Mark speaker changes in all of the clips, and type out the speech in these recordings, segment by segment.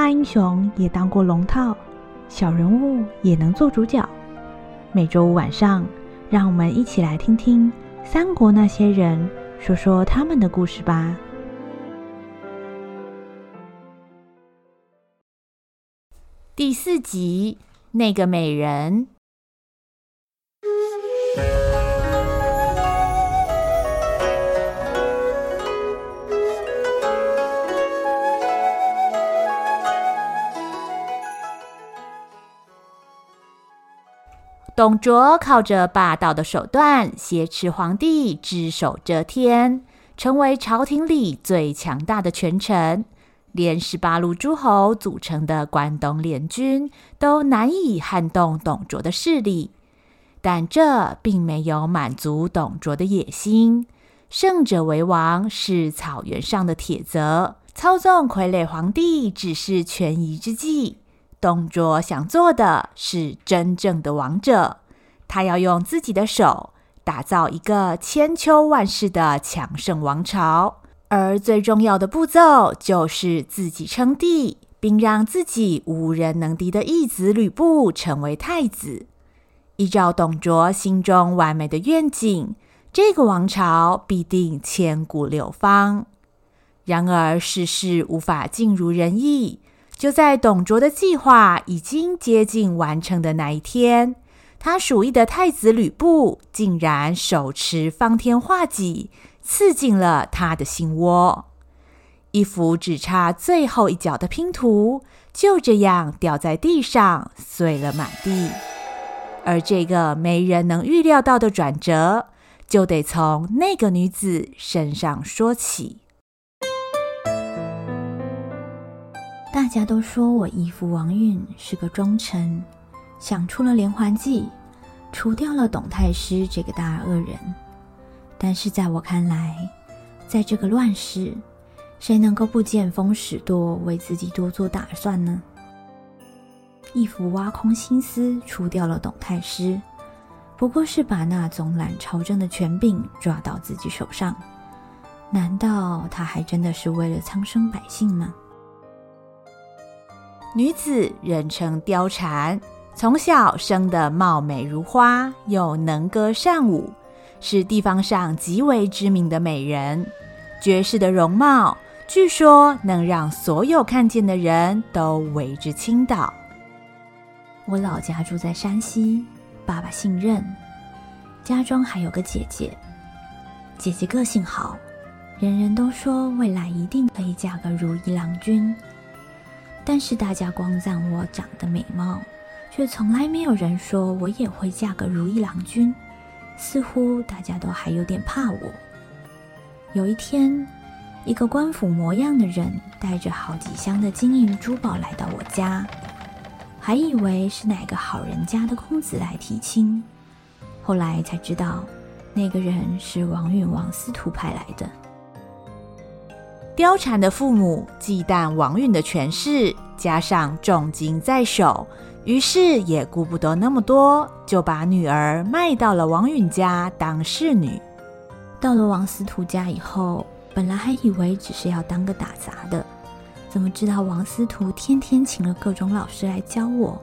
Speaker 1: 大英雄也当过龙套，小人物也能做主角。每周五晚上，让我们一起来听听三国那些人说说他们的故事吧。
Speaker 2: 第四集，那个美人。董卓靠着霸道的手段挟持皇帝，只手遮天，成为朝廷里最强大的权臣。连十八路诸侯组成的关东联军都难以撼动董卓的势力。但这并没有满足董卓的野心。胜者为王是草原上的铁则，操纵傀儡皇帝只是权宜之计。董卓想做的是真正的王者，他要用自己的手打造一个千秋万世的强盛王朝，而最重要的步骤就是自己称帝，并让自己无人能敌的义子吕布成为太子。依照董卓心中完美的愿景，这个王朝必定千古流芳。然而世事无法尽如人意。就在董卓的计划已经接近完成的那一天，他属意的太子吕布竟然手持方天画戟刺进了他的心窝，一幅只差最后一角的拼图就这样掉在地上，碎了满地。而这个没人能预料到的转折，就得从那个女子身上说起。
Speaker 1: 大家都说我义父王允是个忠臣，想出了连环计，除掉了董太师这个大恶人。但是在我看来，在这个乱世，谁能够不见风使舵，为自己多做打算呢？义父挖空心思除掉了董太师，不过是把那总揽朝政的权柄抓到自己手上。难道他还真的是为了苍生百姓吗？
Speaker 2: 女子人称貂蝉，从小生得貌美如花，又能歌善舞，是地方上极为知名的美人。绝世的容貌，据说能让所有看见的人都为之倾倒。
Speaker 1: 我老家住在山西，爸爸姓任，家中还有个姐姐。姐姐个性好，人人都说未来一定可以嫁个如意郎君。但是大家光赞我长得美貌，却从来没有人说我也会嫁个如意郎君。似乎大家都还有点怕我。有一天，一个官府模样的人带着好几箱的金银珠宝来到我家，还以为是哪个好人家的公子来提亲。后来才知道，那个人是王允王司徒派来的。
Speaker 2: 貂蝉的父母忌惮王允的权势，加上重金在手，于是也顾不得那么多，就把女儿卖到了王允家当侍女。
Speaker 1: 到了王司徒家以后，本来还以为只是要当个打杂的，怎么知道王司徒天天请了各种老师来教我，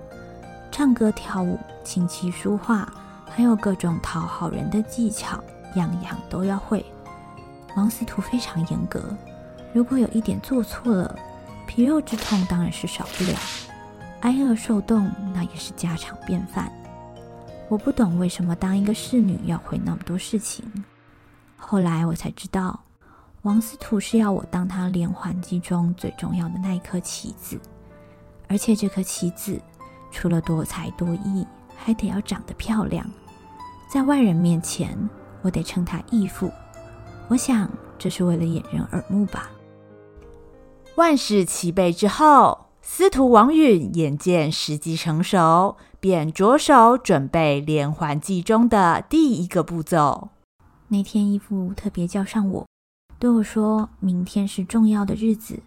Speaker 1: 唱歌跳舞、琴棋书画，还有各种讨好人的技巧，样样都要会。王司徒非常严格。如果有一点做错了，皮肉之痛当然是少不了，挨饿受冻那也是家常便饭。我不懂为什么当一个侍女要会那么多事情。后来我才知道，王司徒是要我当他连环计中最重要的那一颗棋子，而且这颗棋子除了多才多艺，还得要长得漂亮，在外人面前我得称他义父。我想这是为了掩人耳目吧。
Speaker 2: 万事齐备之后，司徒王允眼见时机成熟，便着手准备连环计中的第一个步骤。
Speaker 1: 那天义父特别叫上我，对我说：“明天是重要的日子，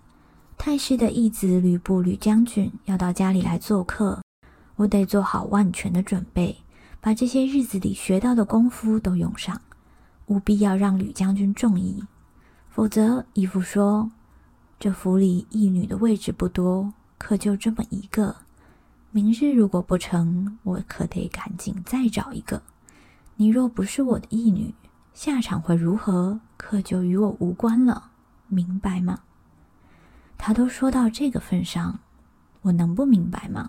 Speaker 1: 太师的义子吕布吕将军要到家里来做客，我得做好万全的准备，把这些日子里学到的功夫都用上，务必要让吕将军中意，否则义父说。”这府里义女的位置不多，可就这么一个。明日如果不成，我可得赶紧再找一个。你若不是我的义女，下场会如何，可就与我无关了，明白吗？他都说到这个份上，我能不明白吗？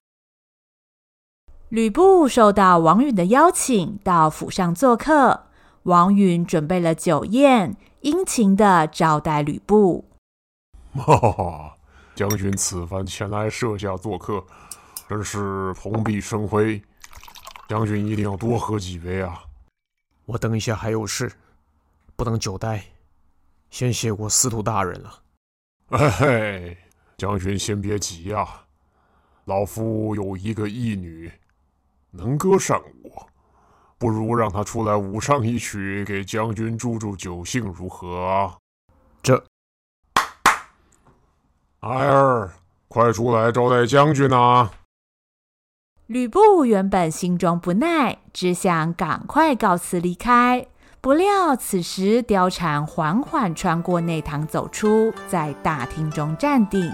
Speaker 2: 吕布受到王允的邀请到府上做客，王允准备了酒宴，殷勤的招待吕布。
Speaker 3: 哈哈，将军此番前来设下做客。真是蓬荜生辉，将军一定要多喝几杯啊！
Speaker 4: 我等一下还有事，不能久待，先谢过司徒大人了。
Speaker 3: 哎嘿，将军先别急呀，老夫有一个义女，能歌善舞，不如让她出来舞上一曲，给将军助助酒兴，如何啊？
Speaker 4: 这，
Speaker 3: 孩儿，快出来招待将军啊！
Speaker 2: 吕布原本心中不耐，只想赶快告辞离开。不料此时貂蝉缓缓穿过内堂走出，在大厅中站定，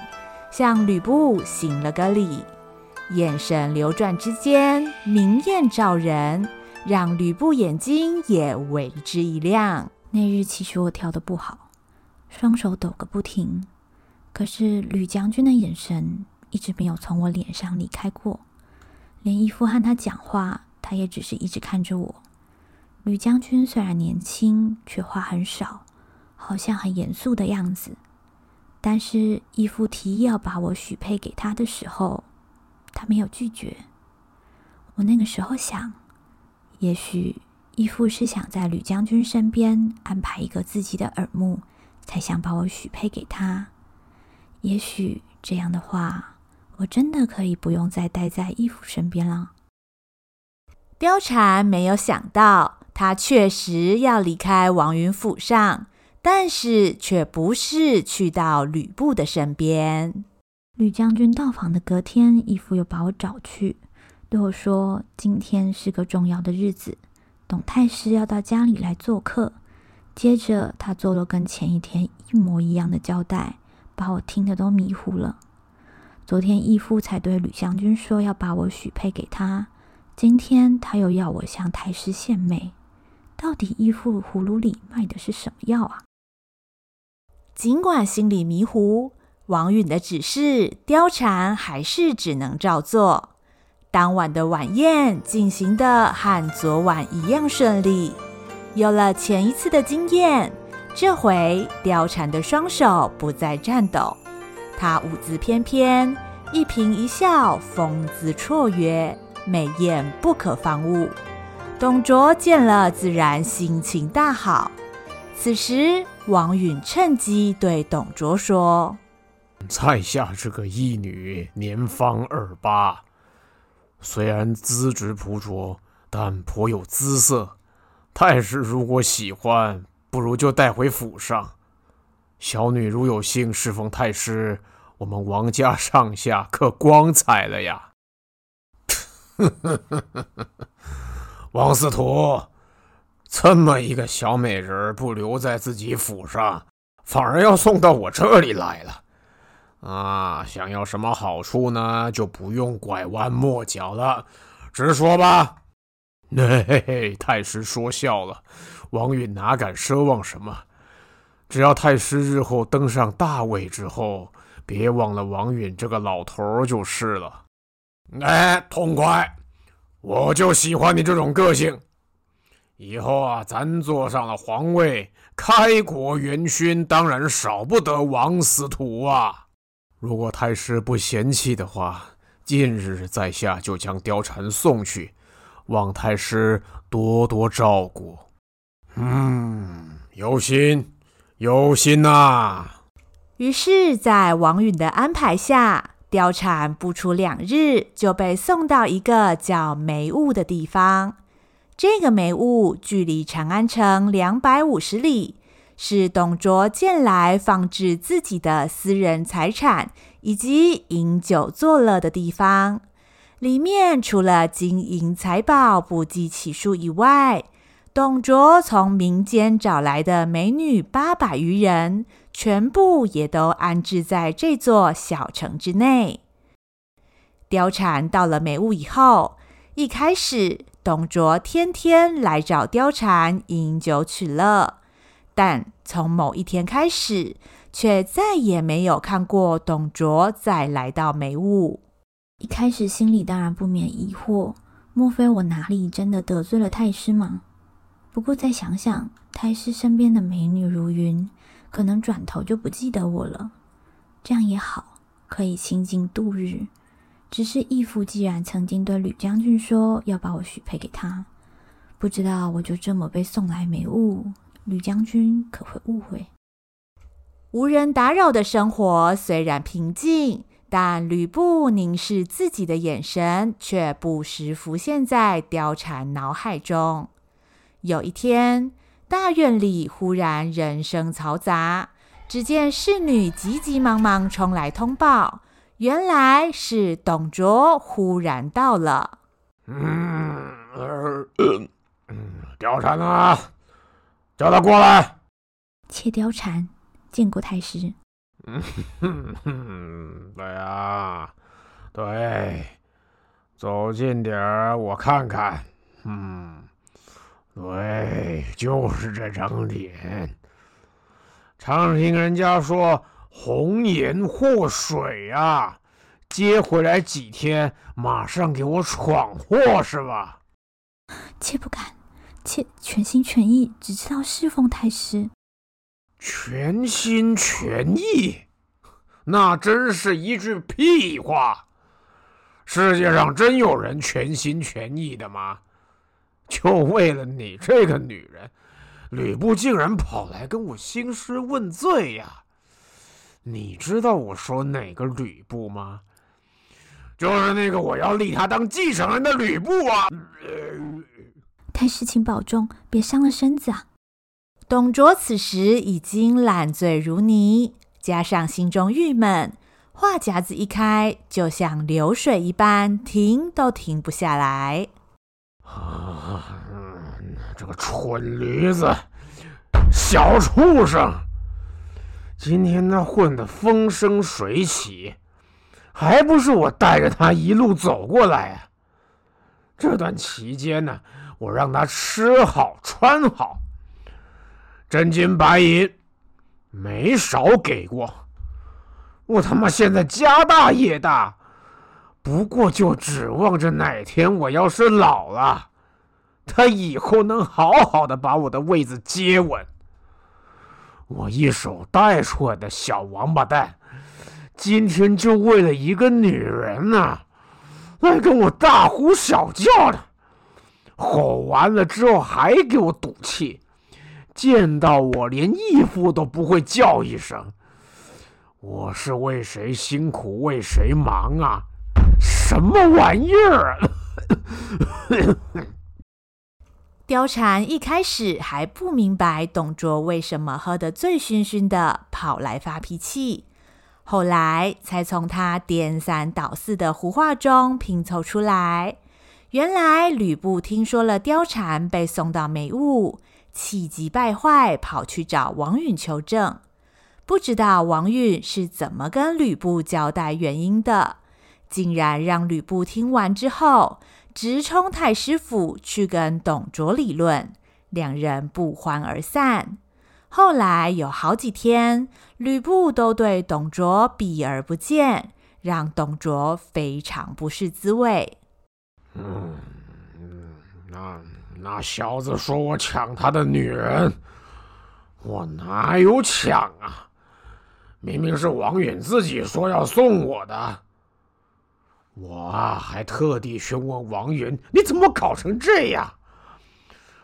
Speaker 2: 向吕布行了个礼，眼神流转之间，明艳照人，让吕布眼睛也为之一亮。
Speaker 1: 那日其实我跳得不好，双手抖个不停，可是吕将军的眼神一直没有从我脸上离开过。连义父和他讲话，他也只是一直看着我。吕将军虽然年轻，却话很少，好像很严肃的样子。但是义父提议要把我许配给他的时候，他没有拒绝。我那个时候想，也许义父是想在吕将军身边安排一个自己的耳目，才想把我许配给他。也许这样的话。我真的可以不用再待在义父身边了。
Speaker 2: 貂蝉没有想到，她确实要离开王云府上，但是却不是去到吕布的身边。
Speaker 1: 吕将军到访的隔天，义父又把我找去，对我说：“今天是个重要的日子，董太师要到家里来做客。”接着，他做了跟前一天一模一样的交代，把我听得都迷糊了。昨天义父才对吕将军说要把我许配给他，今天他又要我向太师献媚，到底义父葫芦里卖的是什么药啊？
Speaker 2: 尽管心里迷糊，王允的指示，貂蝉还是只能照做。当晚的晚宴进行的和昨晚一样顺利，有了前一次的经验，这回貂蝉的双手不再颤抖。她舞姿翩翩，一颦一笑，风姿绰约，美艳不可方物。董卓见了，自然心情大好。此时，王允趁机对董卓说：“
Speaker 4: 在下这个义女年方二八，虽然资质朴拙，但颇有姿色。太师如果喜欢，不如就带回府上。”小女如有幸侍奉太师，我们王家上下可光彩了呀！王司徒，这么一个小美人不留在自己府上，反而要送到我这里来了。啊，想要什么好处呢？就不用拐弯抹角了，直说吧。嘿嘿嘿，太师说笑了，王允哪敢奢望什么？只要太师日后登上大位之后，别忘了王允这个老头就是了。哎，痛快！我就喜欢你这种个性。以后啊，咱坐上了皇位，开国元勋当然少不得王司徒啊。如果太师不嫌弃的话，近日在下就将貂蝉送去，望太师多多照顾。嗯，有心。有心呐、
Speaker 2: 于是，在王允的安排下，貂蝉不出两日就被送到一个叫梅坞的地方。这个梅坞距离长安城两百五十里，是董卓建来放置自己的私人财产以及饮酒作乐的地方。里面除了金银财宝不计其数以外，董卓从民间找来的美女八百余人，全部也都安置在这座小城之内。貂蝉到了美坞以后，一开始董卓天天来找貂蝉饮酒取乐，但从某一天开始，却再也没有看过董卓再来到美坞。
Speaker 1: 一开始心里当然不免疑惑：莫非我哪里真的得罪了太师吗？不过再想想，太师身边的美女如云，可能转头就不记得我了。这样也好，可以清静度日。只是义父既然曾经对吕将军说要把我许配给他，不知道我就这么被送来美坞，吕将军可会误会？
Speaker 2: 无人打扰的生活虽然平静，但吕布凝视自己的眼神却不时浮现在貂蝉脑海中。有一天，大院里忽然人声嘈杂，只见侍女急急忙忙冲来通报，原来是董卓忽然到了。
Speaker 4: 嗯，貂蝉啊，叫他过来。
Speaker 1: 妾貂蝉。见过太师。
Speaker 4: 嗯哼哼，对啊，对，走近点儿，我看看。嗯，对，就是这张脸。常听人家说红颜祸水啊，接回来几天，马上给我闯祸是吧？
Speaker 1: 妾不敢，妾全心全意，只知道侍奉太师。
Speaker 4: 全心全意，那真是一句屁话。世界上真有人全心全意的吗？就为了你这个女人，吕布竟然跑来跟我兴师问罪呀！你知道我说哪个吕布吗？就是那个我要立他当继承人的吕布啊！
Speaker 1: 但是，请保重，别伤了身子啊！
Speaker 2: 董卓此时已经烂醉如泥，加上心中郁闷，话匣子一开，就像流水一般，停都停不下来。
Speaker 4: 啊，这个蠢驴子，小畜生，今天他混得风生水起，还不是我带着他一路走过来啊？这段期间呢，我让他吃好穿好。真金白银没少给过，我他妈现在家大业大，不过就指望着哪天我要是老了，他以后能好好的把我的位子接稳。我一手带出来的小王八蛋，今天就为了一个女人呐、啊，来跟我大呼小叫的，吼完了之后还给我赌气。见到我连义父都不会叫一声，我是为谁辛苦为谁忙啊？什么玩意儿？
Speaker 2: 貂蝉一开始还不明白董卓为什么喝得醉醺醺的跑来发脾气，后来才从他颠三倒四的胡话中拼凑出来，原来吕布听说了貂蝉被送到梅坞。气急败坏，跑去找王允求证，不知道王允是怎么跟吕布交代原因的，竟然让吕布听完之后，直冲太师府去跟董卓理论，两人不欢而散。后来有好几天，吕布都对董卓避而不见，让董卓非常不是滋味。
Speaker 4: 嗯，那。那小子说我抢他的女人，我哪有抢啊？明明是王允自己说要送我的，我还特地询问王允，你怎么搞成这样？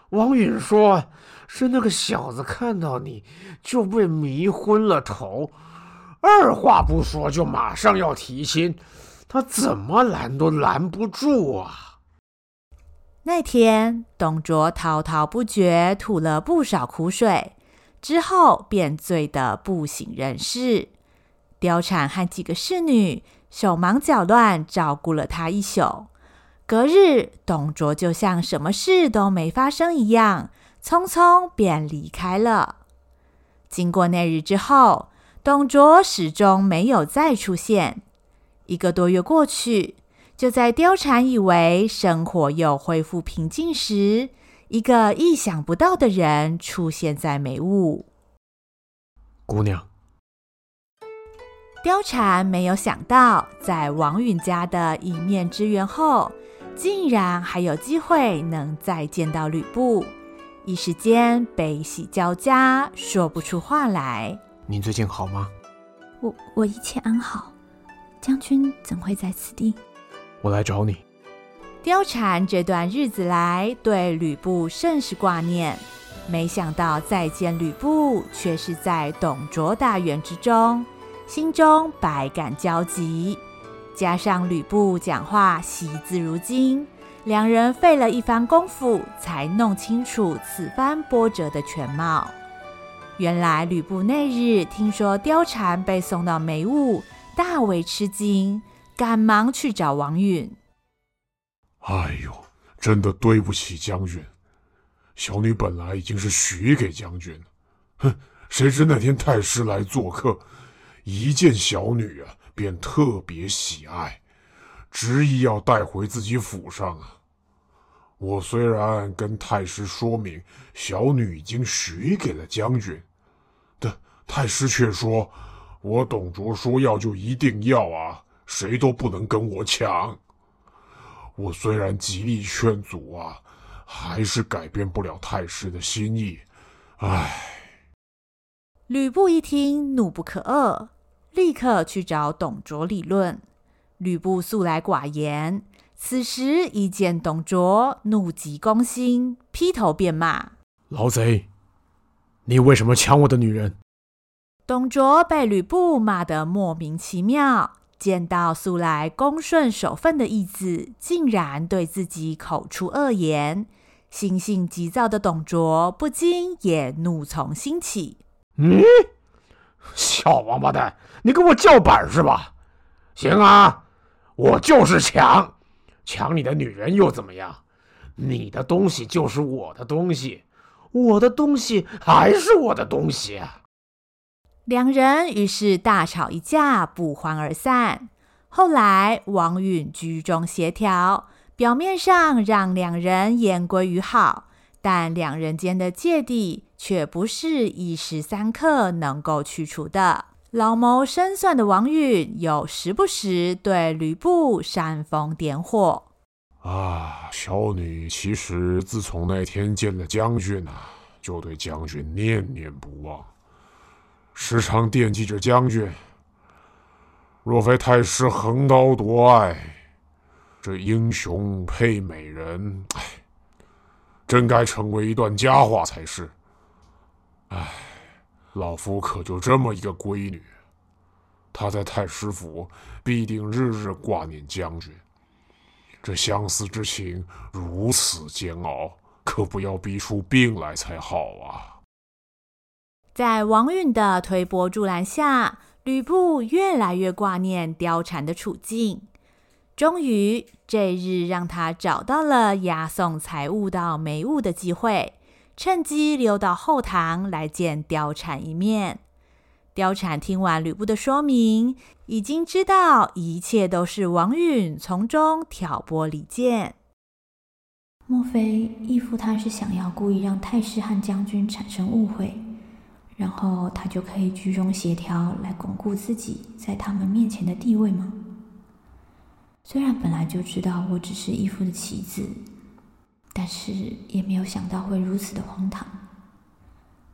Speaker 4: 王允说是那个小子看到你就被迷昏了头，二话不说就马上要提亲，他怎么拦都拦不住啊！
Speaker 2: 那天，董卓滔滔不绝，吐了不少苦水，之后便醉得不省人事。貂蝉和几个侍女手忙脚乱照顾了他一宿。隔日，董卓就像什么事都没发生一样，匆匆便离开了。经过那日之后，董卓始终没有再出现。一个多月过去。就在貂蝉以为生活又恢复平静时，一个意想不到的人出现在梅屋。
Speaker 4: 姑娘，
Speaker 2: 貂蝉没有想到，在王允家的一面之缘后，竟然还有机会能再见到吕布，一时间悲喜交加，说不出话来。
Speaker 4: 您最近好吗？
Speaker 1: 我我一切安好，将军怎会在此地？
Speaker 4: 我来找你。
Speaker 2: 貂蝉这段日子来对吕布甚是挂念，没想到再见吕布却是在董卓大园之中，心中百感交集。加上吕布讲话惜字如金，两人费了一番功夫才弄清楚此番波折的全貌。原来吕布那日听说貂蝉被送到梅坞，大为吃惊，赶忙去找王允。
Speaker 3: 哎呦，真的对不起将军，小女本来已经是许给将军了，哼，谁知那天太师来做客，一见小女啊，便特别喜爱，执意要带回自己府上啊。我虽然跟太师说明小女已经许给了将军，但太师却说，我董卓说要就一定要啊，谁都不能跟我抢。我虽然极力劝阻啊，还是改变不了太师的心意。唉。
Speaker 2: 吕布一听，怒不可遏，立刻去找董卓理论。吕布素来寡言，此时一见董卓，怒急攻心，劈头便骂：“
Speaker 4: 老贼，你为什么抢我的女人？”
Speaker 2: 董卓被吕布骂得莫名其妙。见到素来恭顺守分的义子，竟然对自己口出恶言，心性急躁的董卓不禁也怒从心起。
Speaker 4: 嗯，小王八蛋，你跟我叫板是吧？行啊，我就是抢，抢你的女人又怎么样？你的东西就是我的东西，我的东西还是我的东西。
Speaker 2: 两人于是大吵一架，不欢而散。后来王允居中协调，表面上让两人言归于好，但两人间的芥蒂却不是一时三刻能够去除的。老谋深算的王允又时不时对吕布煽风点火。
Speaker 3: 啊，小女其实自从那天见了将军啊，就对将军念念不忘。时常惦记着将军。若非太师横刀夺爱，这英雄配美人，哎，真该成为一段佳话才是。哎，老夫可就这么一个闺女，她在太师府必定日日挂念将军。这相思之情如此煎熬，可不要逼出病来才好啊。
Speaker 2: 在王允的推波助澜下，吕布越来越挂念貂蝉的处境。终于，这日让他找到了押送财物到梅屋的机会，趁机溜到后堂来见貂蝉一面。貂蝉听完吕布的说明，已经知道一切都是王允从中挑拨离间。
Speaker 1: 莫非义父他是想要故意让太师和将军产生误会？然后他就可以居中协调，来巩固自己在他们面前的地位吗？虽然本来就知道我只是义父的棋子，但是也没有想到会如此的荒唐。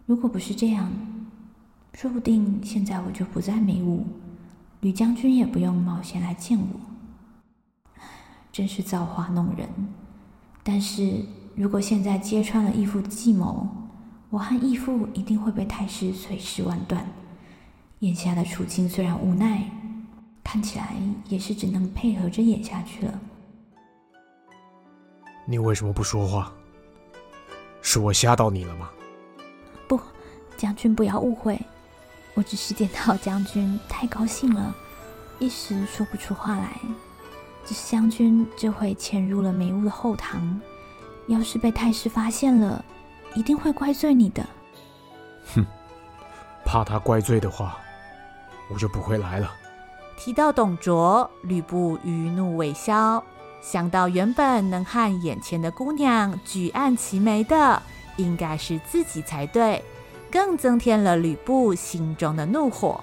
Speaker 1: 如果不是这样，说不定现在我就不在梅屋，吕将军也不用冒险来见我。真是造化弄人！但是如果现在揭穿了义父的计谋，我和义父一定会被太师碎尸万段。眼下的处境虽然无奈，看起来也是只能配合着演下去了。
Speaker 4: 你为什么不说话？是我吓到你了吗？
Speaker 1: 不，将军不要误会，我只是见到将军太高兴了，一时说不出话来。只是将军这回潜入了梅屋的后堂，要是被太师发现了。一定会怪罪你的。
Speaker 4: 哼，怕他怪罪的话，我就不会来了。
Speaker 2: 提到董卓，吕布余怒未消，想到原本能和眼前的姑娘举案齐眉的，应该是自己才对，更增添了吕布心中的怒火。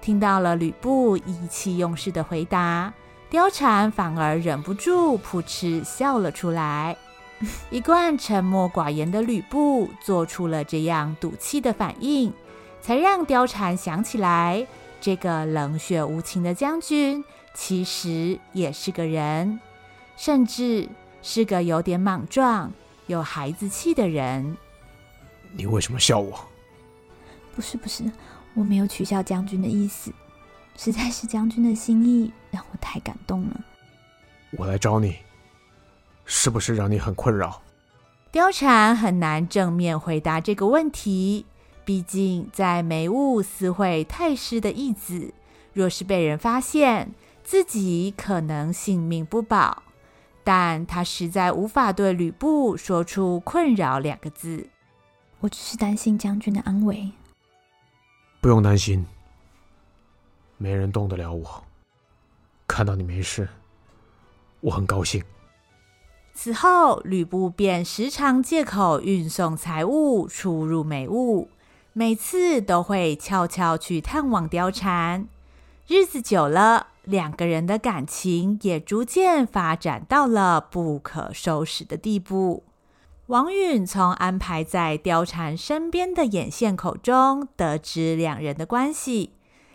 Speaker 2: 听到了吕布意气用事的回答，貂蝉反而忍不住扑哧笑了出来。一贯沉默寡言的吕布做出了这样赌气的反应，才让貂蝉想起来，这个冷血无情的将军其实也是个人，甚至是个有点莽撞、有孩子气的人。
Speaker 4: 你为什么笑我？
Speaker 1: 不是不是，我没有取笑将军的意思，实在是将军的心意让我太感动了。
Speaker 4: 我来找你，是不是让你很困扰？
Speaker 2: 貂蝉很难正面回答这个问题。毕竟，在梅坞私会太师的义子，若是被人发现，自己可能性命不保。但他实在无法对吕布说出“困扰”两个字。
Speaker 1: 我只是担心将军的安危。
Speaker 4: 不用担心，没人动得了我。看到你没事，我很高兴。
Speaker 2: 此后，吕布便时常借口运送财物出入美物。每次都会悄悄去探望貂蝉，日子久了，两个人的感情也逐渐发展到了不可收拾的地步。王允从安排在貂蝉身边的眼线口中得知两人的关系，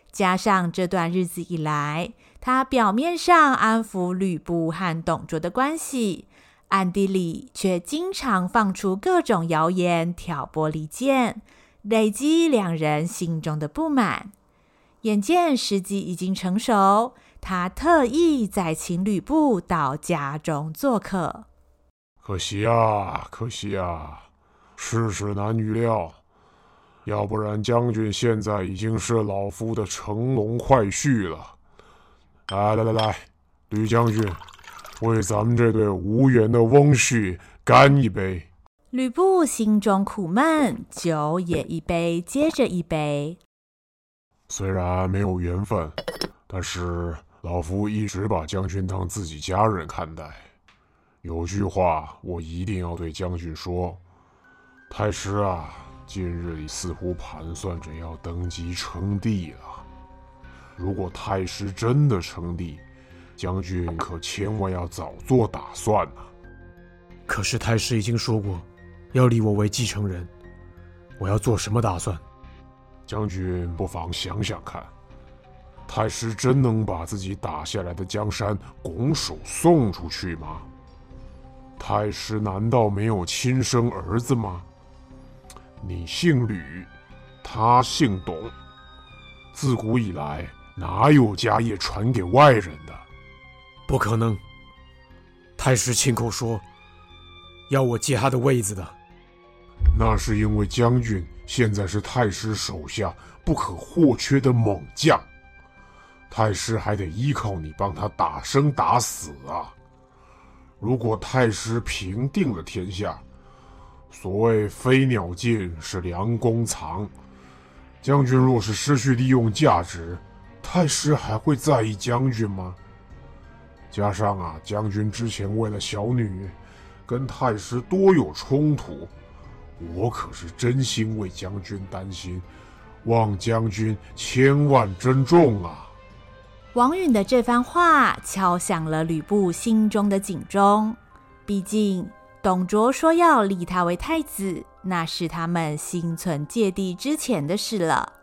Speaker 2: 加上这段日子以来，他表面上安抚吕布和董卓的关系，暗地里却经常放出各种谣言挑拨离间。累积两人心中的不满，眼见时机已经成熟，他特意再请吕布到家中做客。
Speaker 3: 可惜啊，可惜啊，世事难预料。要不然将军现在已经是老夫的乘龙快婿了。来来来来，吕将军，为咱们这对无缘的翁婿干一杯。
Speaker 2: 吕布心中苦闷，酒也一杯接着一杯。
Speaker 3: 虽然没有缘分，但是老夫一直把将军当自己家人看待。有句话我一定要对将军说：太师啊，近日里似乎盘算着要登基称帝了。如果太师真的称帝，将军可千万要早做打算呐、啊。
Speaker 4: 可是太师已经说过。要立我为继承人，我要做什么打算？
Speaker 3: 将军不妨想想看，太师真能把自己打下来的江山拱手送出去吗？太师难道没有亲生儿子吗？你姓吕，他姓董，自古以来哪有家业传给外人的？
Speaker 4: 不可能，太师亲口说要我接他的位子的。
Speaker 3: 那是因为将军现在是太师手下不可或缺的猛将，太师还得依靠你帮他打生打死啊！如果太师平定了天下，所谓飞鸟尽，是良弓藏，将军若是失去利用价值，太师还会在意将军吗？加上啊，将军之前为了小女，跟太师多有冲突。我可是真心为将军担心，望将军千万珍重啊！
Speaker 2: 王允的这番话敲响了吕布心中的警钟。毕竟董卓说要立他为太子，那是他们心存芥蒂之前的事了。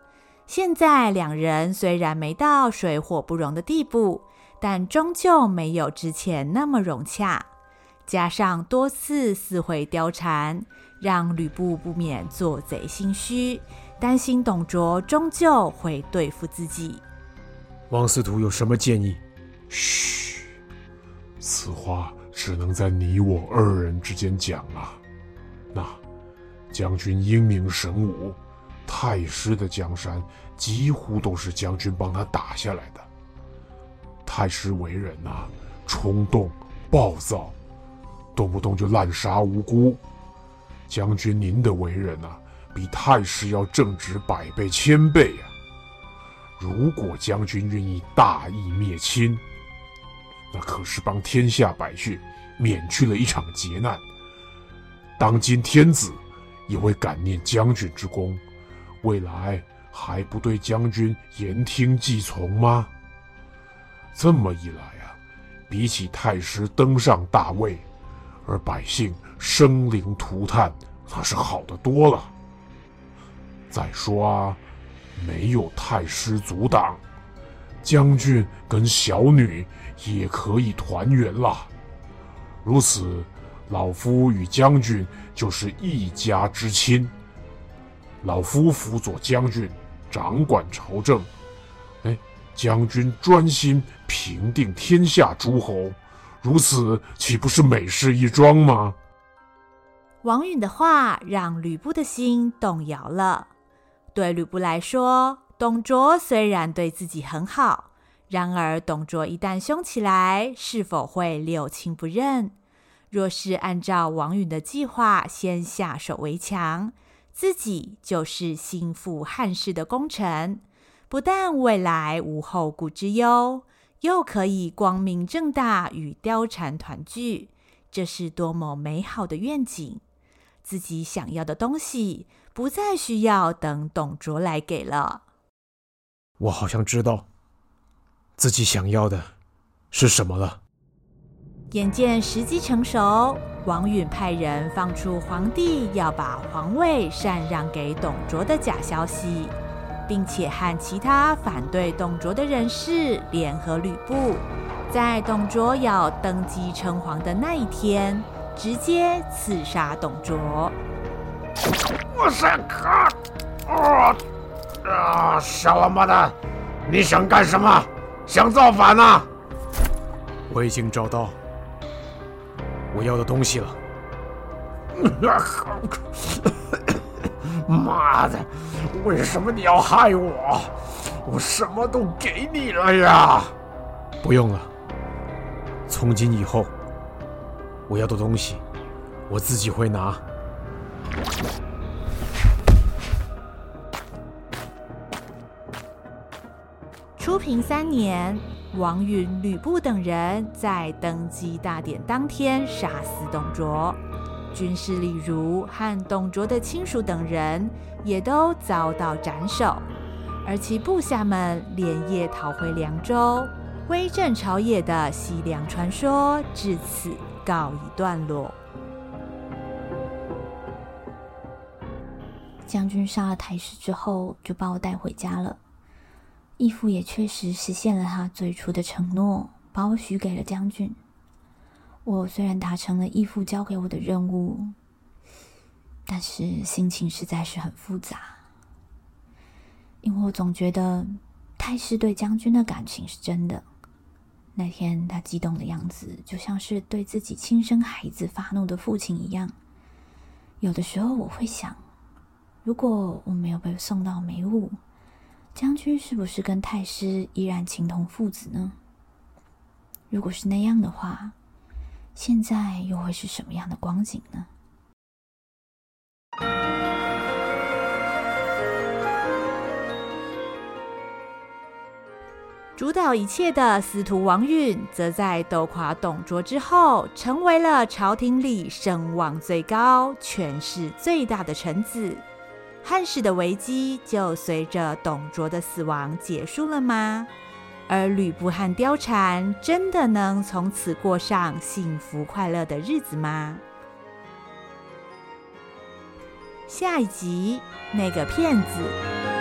Speaker 2: 现在两人虽然没到水火不容的地步，但终究没有之前那么融洽。加上多次私会貂蝉。让吕布不免做贼心虚，担心董卓终究会对付自己。
Speaker 4: 王司徒有什么建议？
Speaker 3: 嘘，此话只能在你我二人之间讲啊。那将军英明神武，太师的江山几乎都是将军帮他打下来的。太师为人呐、啊，冲动暴躁，动不动就滥杀无辜。将军，您的为人啊，比太师要正直百倍千倍呀！如果将军愿意大义灭亲，那可是帮天下百姓免去了一场劫难。当今天子也会感念将军之功，未来还不对将军言听计从吗？这么一来啊，比起太师登上大位，而百姓生灵涂炭，那是好的多了。再说啊，没有太师阻挡，将军跟小女也可以团圆了。如此，老夫与将军就是一家之亲。老夫辅佐将军，掌管朝政。哎，将军专心平定天下诸侯，如此岂不是美事一桩吗？
Speaker 2: 王允的话让吕布的心动摇了。对吕布来说，董卓虽然对自己很好，然而董卓一旦凶起来，是否会六亲不认？若是按照王允的计划，先下手为强，自己就是心腹汉室的功臣，不但未来无后顾之忧，又可以光明正大与貂蝉团聚，这是多么美好的愿景！自己想要的东西，不再需要等董卓来给了。
Speaker 4: 我好像知道自己想要的是什么了。
Speaker 2: 眼见时机成熟，王允派人放出皇帝要把皇位禅让给董卓的假消息，并且和其他反对董卓的人士联合吕布，在董卓要登基称皇的那一天，直接刺杀董卓。
Speaker 4: 我想看，啊啊！小王八蛋，你想干什么？想造反呐、啊？我已经找到我要的东西了。妈的！为什么你要害我？我什么都给你了呀！不用了，从今以后，我要的东西我自己会拿。
Speaker 2: 初平三年，王允、吕布等人在登基大典当天杀死董卓，军师李儒和董卓的亲属等人也都遭到斩首，而其部下们连夜逃回凉州，威震朝野的西凉传说至此告一段落。
Speaker 1: 将军杀了太师之后，就把我带回家了。义父也确实实现了他最初的承诺，把我许给了将军。我虽然达成了义父交给我的任务，但是心情实在是很复杂，因为我总觉得太师对将军的感情是真的。那天他激动的样子，就像是对自己亲生孩子发怒的父亲一样。有的时候我会想，如果我没有被送到梅屋，将军是不是跟太师依然情同父子呢？如果是那样的话，现在又会是什么样的光景呢？
Speaker 2: 主导一切的司徒王允，则在斗垮董卓之后，成为了朝廷里声望最高、权势最大的臣子。汉室的危机就随着董卓的死亡结束了吗？而吕布和貂蝉真的能从此过上幸福快乐的日子吗？下一集，那个骗子。